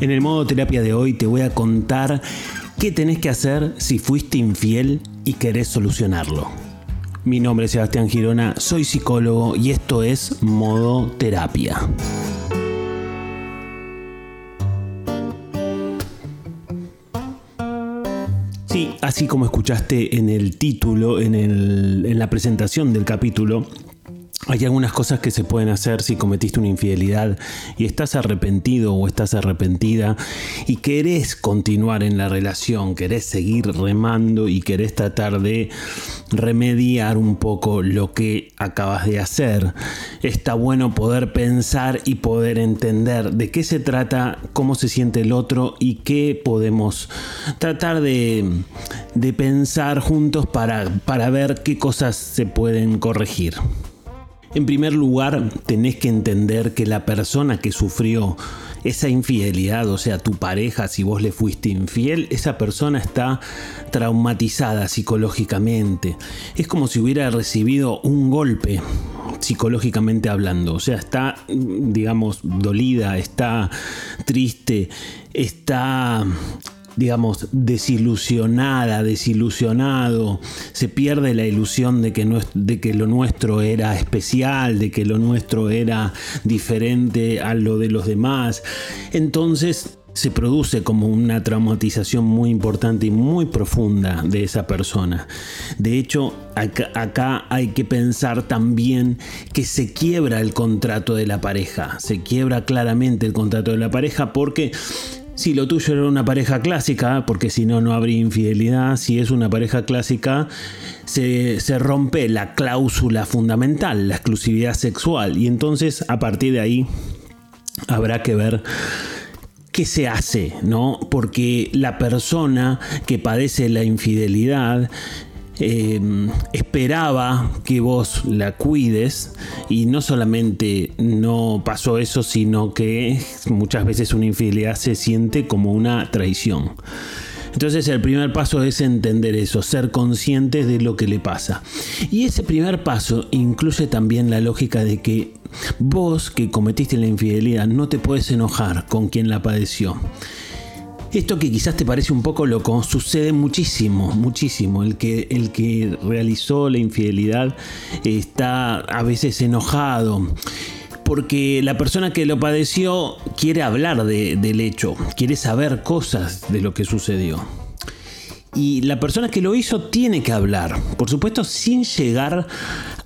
En el modo terapia de hoy te voy a contar qué tenés que hacer si fuiste infiel y querés solucionarlo. Mi nombre es Sebastián Girona, soy psicólogo y esto es modo terapia. Sí, así como escuchaste en el título, en, en la presentación del capítulo, hay algunas cosas que se pueden hacer si cometiste una infidelidad y estás arrepentido o estás arrepentida y querés continuar en la relación, querés seguir remando y querés tratar de remediar un poco lo que acabas de hacer. Está bueno poder pensar y poder entender de qué se trata, cómo se siente el otro y qué podemos tratar de, de pensar juntos para, para ver qué cosas se pueden corregir. En primer lugar, tenés que entender que la persona que sufrió esa infidelidad, o sea, tu pareja, si vos le fuiste infiel, esa persona está traumatizada psicológicamente. Es como si hubiera recibido un golpe psicológicamente hablando. O sea, está, digamos, dolida, está triste, está digamos, desilusionada, desilusionado, se pierde la ilusión de que, no, de que lo nuestro era especial, de que lo nuestro era diferente a lo de los demás. Entonces se produce como una traumatización muy importante y muy profunda de esa persona. De hecho, acá, acá, hay que pensar también que se quiebra el contrato de la pareja, se quiebra claramente el contrato de la pareja porque si lo tuyo era una pareja clásica, porque si no, no habría infidelidad, si es una pareja clásica, se, rompe la cláusula fundamental, la exclusividad sexual. Y entonces, a partir de ahí, habrá que ver qué se hace, ¿no? Porque la persona que padece la infidelidad Em, esperaba que vos la cuides y no solamente no pasó eso, sino que muchas veces una infidelidad se siente como una traición. Entonces el primer paso es entender eso, ser conscientes de lo que le pasa. Y ese primer paso incluye también la lógica de que vos que cometiste la infidelidad no te puedes enojar con quien la padeció. Esto que quizás te parece un poco loco, sucede muchísimo, muchísimo. El que, el que realizó la infidelidad está a veces enojado porque la persona que lo padeció quiere hablar del hecho, quiere saber cosas de lo que sucedió. Y la persona que lo hizo tiene que hablar, por supuesto sin llegar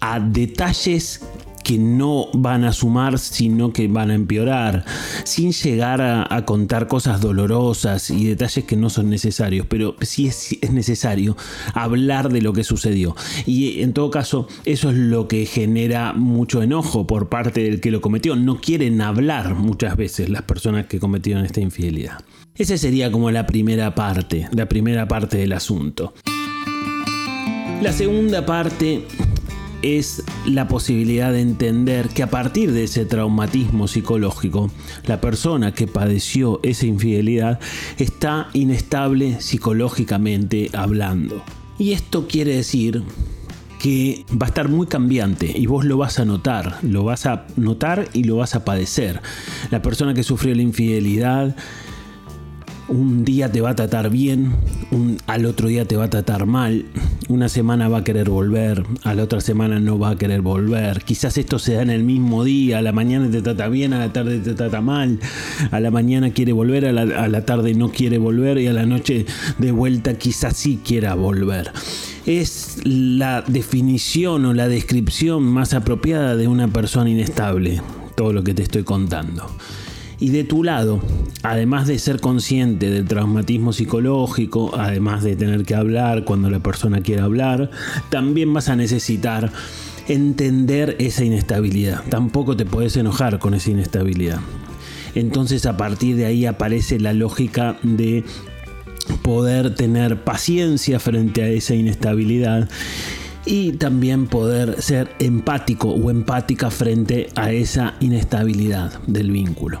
a detalles que no van a sumar, sino que van a empeorar, sin llegar a, contar cosas dolorosas y detalles que no son necesarios, pero sí es, es necesario hablar de lo que sucedió. Y en todo caso, eso es lo que genera mucho enojo por parte del que lo cometió. No quieren hablar muchas veces las personas que cometieron esta infidelidad. Esa sería como la primera parte, la primera parte del asunto. La segunda parte es la posibilidad de entender que a partir de ese traumatismo psicológico, la persona que padeció esa infidelidad está inestable psicológicamente hablando. Y esto quiere decir que va a estar muy cambiante y vos lo vas a notar, lo vas a notar y lo vas a padecer. La persona que sufrió la infidelidad un día te va a tratar bien, al otro día te va a tratar mal, una semana va a querer volver, a la otra semana no va a querer volver. Quizás esto se da en el mismo día, a la mañana te trata bien, a la tarde te trata mal, a la mañana quiere volver, a la, a la tarde no quiere volver y a la noche de vuelta quizás sí quiera volver. Es la definición o la descripción más apropiada de una persona inestable, todo lo que te estoy contando. Y de tu lado, además de ser consciente del traumatismo psicológico, además de tener que hablar cuando la persona quiera hablar, también vas a necesitar entender esa inestabilidad. Tampoco te puedes enojar con esa inestabilidad. Entonces a partir de ahí aparece la lógica de poder tener paciencia frente a esa inestabilidad y también poder ser empático o empática frente a esa inestabilidad del vínculo.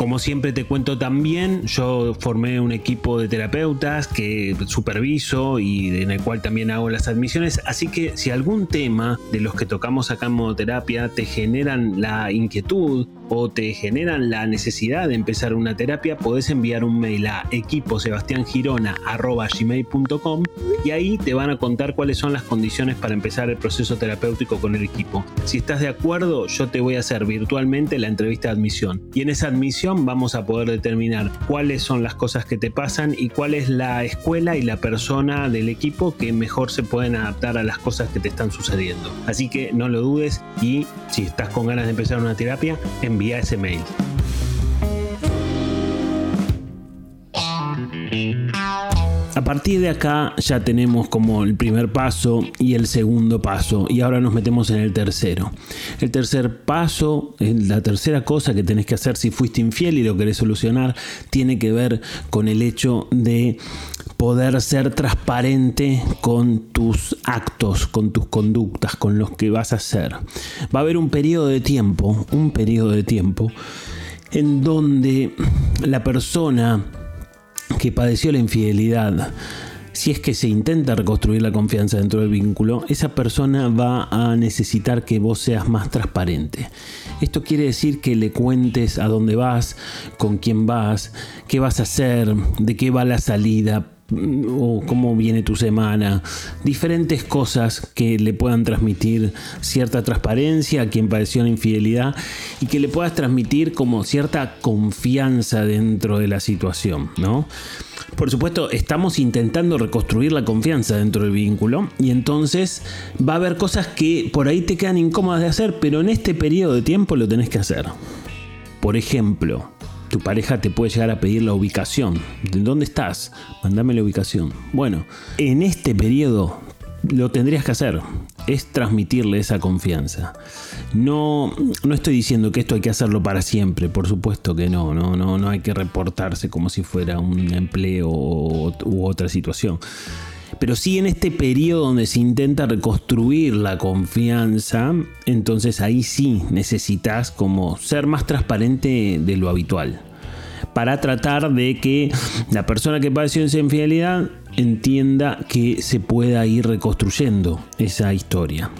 Como siempre te cuento también, yo formé un equipo de terapeutas que superviso y en el cual también hago las admisiones, así que si algún tema de los que tocamos acá en modoterapia te generan la inquietud o te generan la necesidad de empezar una terapia, podés enviar un mail a equiposebastiangirona.gmail.com y ahí te van a contar cuáles son las condiciones para empezar el proceso terapéutico con el equipo. Si estás de acuerdo, yo te voy a hacer virtualmente la entrevista de admisión y en esa admisión vamos a poder determinar cuáles son las cosas que te pasan y cuál es la escuela y la persona del equipo que mejor se pueden adaptar a las cosas que te están sucediendo. Así que no lo dudes y si estás con ganas de empezar una terapia, envía envía ese mail. A partir de acá ya tenemos como el primer paso y el segundo paso y ahora nos metemos en el tercero. El tercer paso, la tercera cosa que tenés que hacer si fuiste infiel y lo querés solucionar, tiene que ver con el hecho de poder ser transparente con tus actos, con tus conductas, con los que vas a hacer. Va a haber un periodo de tiempo, un periodo de tiempo, en donde la persona que padeció la infidelidad, si es que se intenta reconstruir la confianza dentro del vínculo, esa persona va a necesitar que vos seas más transparente. Esto quiere decir que le cuentes a dónde vas, con quién vas, qué vas a hacer, de qué va la salida, o cómo viene tu semana, diferentes cosas que le puedan transmitir cierta transparencia a quien padeció la infidelidad y que le puedas transmitir como cierta confianza dentro de la situación, ¿no? Por supuesto, estamos intentando reconstruir la confianza dentro del vínculo y entonces va a haber cosas que por ahí te quedan incómodas de hacer, pero en este periodo de tiempo lo tenés que hacer. Por ejemplo, tu pareja te puede llegar a pedir la ubicación. ¿De dónde estás? Mándame la ubicación. Bueno, en este periodo lo tendrías que hacer. Es transmitirle esa confianza. No, no estoy diciendo que esto hay que hacerlo para siempre, por supuesto que no, no, no, no hay que reportarse como si fuera un empleo u otra situación. Pero sí en este periodo donde se intenta reconstruir la confianza, entonces ahí sí necesitas como ser más transparente de lo habitual. Para tratar de que la persona que padeció esa infidelidad entienda que se pueda ir reconstruyendo esa historia.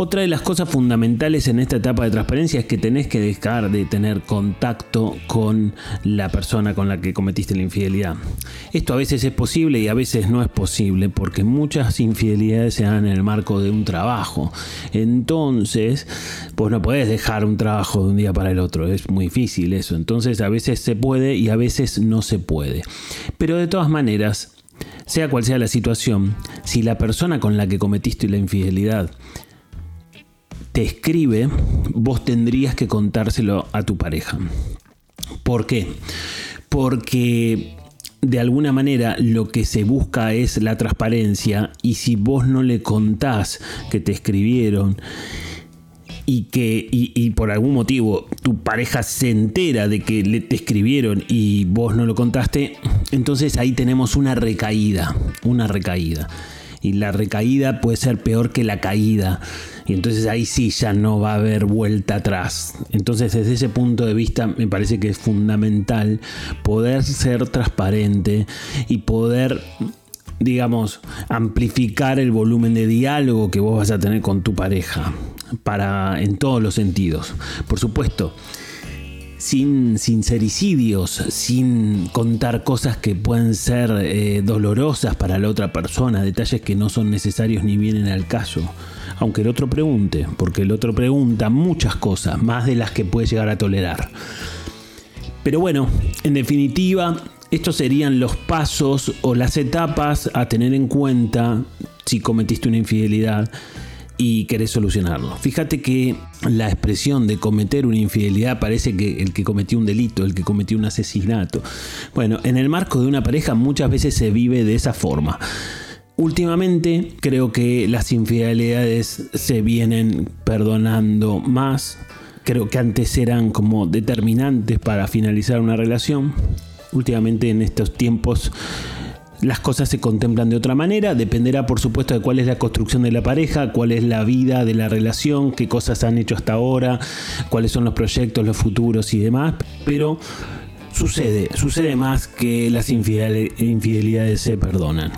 Otra de las cosas fundamentales en esta etapa de transparencia es que tenés que dejar de tener contacto con la persona con la que cometiste la infidelidad. Esto a veces es posible y a veces no es posible porque muchas infidelidades se dan en el marco de un trabajo. Entonces, pues no puedes dejar un trabajo de un día para el otro, es muy difícil eso. Entonces a veces se puede y a veces no se puede. Pero de todas maneras, sea cual sea la situación, si la persona con la que cometiste la infidelidad te escribe, vos tendrías que contárselo a tu pareja. ¿Por qué? Porque de alguna manera lo que se busca es la transparencia y si vos no le contás que te escribieron y que y, por algún motivo tu pareja se entera de que le te escribieron y vos no lo contaste, entonces ahí tenemos una recaída, una recaída. Y la recaída puede ser peor que la caída y entonces ahí sí ya no va a haber vuelta atrás. Entonces desde ese punto de vista me parece que es fundamental poder ser transparente y poder digamos, amplificar el volumen de diálogo que vos vas a tener con tu pareja, para en todos los sentidos. Por supuesto, sin sincericidios, sin contar cosas que pueden ser eh, dolorosas para la otra persona, detalles que no son necesarios ni vienen al caso aunque el otro pregunte, porque el otro pregunta muchas cosas, más de las que puede llegar a tolerar. Pero bueno, en definitiva, estos serían los pasos o las etapas a tener en cuenta si cometiste una infidelidad y querés solucionarlo. Fíjate que la expresión de cometer una infidelidad parece que el que cometió un delito, el que cometió un asesinato. Bueno, en el marco de una pareja muchas veces se vive de esa forma. Últimamente creo que las infidelidades se vienen perdonando más. Creo que antes eran como determinantes para finalizar una relación. Últimamente en estos tiempos las cosas se contemplan de otra manera, dependerá por supuesto de cuál es la construcción de la pareja, cuál es la vida de la relación, qué cosas han hecho hasta ahora, cuáles son los proyectos, los futuros y demás, pero sucede, sucede más que las infidelidades se perdonan.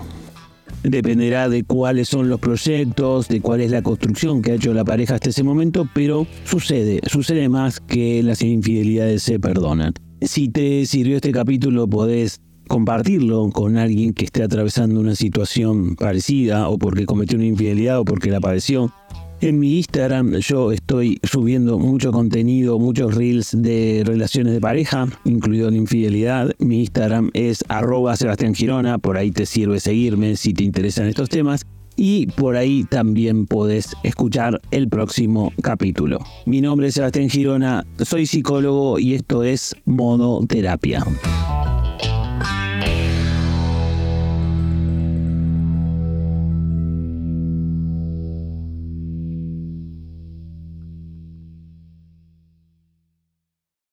Dependerá de cuáles son los proyectos, de cuál es la construcción que ha hecho la pareja hasta ese momento, pero sucede, sucede más que las infidelidades se perdonan. Si te sirvió este capítulo, podés compartirlo con alguien que esté atravesando una situación parecida o porque cometió una infidelidad o porque la padeció. En mi Instagram yo estoy subiendo mucho contenido, muchos reels de relaciones de pareja, incluido la infidelidad. Mi Instagram es arroba Sebastián Girona, por ahí te sirve seguirme si te interesan estos temas. Y por ahí también podés escuchar el próximo capítulo. Mi nombre es Sebastián Girona, soy psicólogo y esto es Modo Terapia.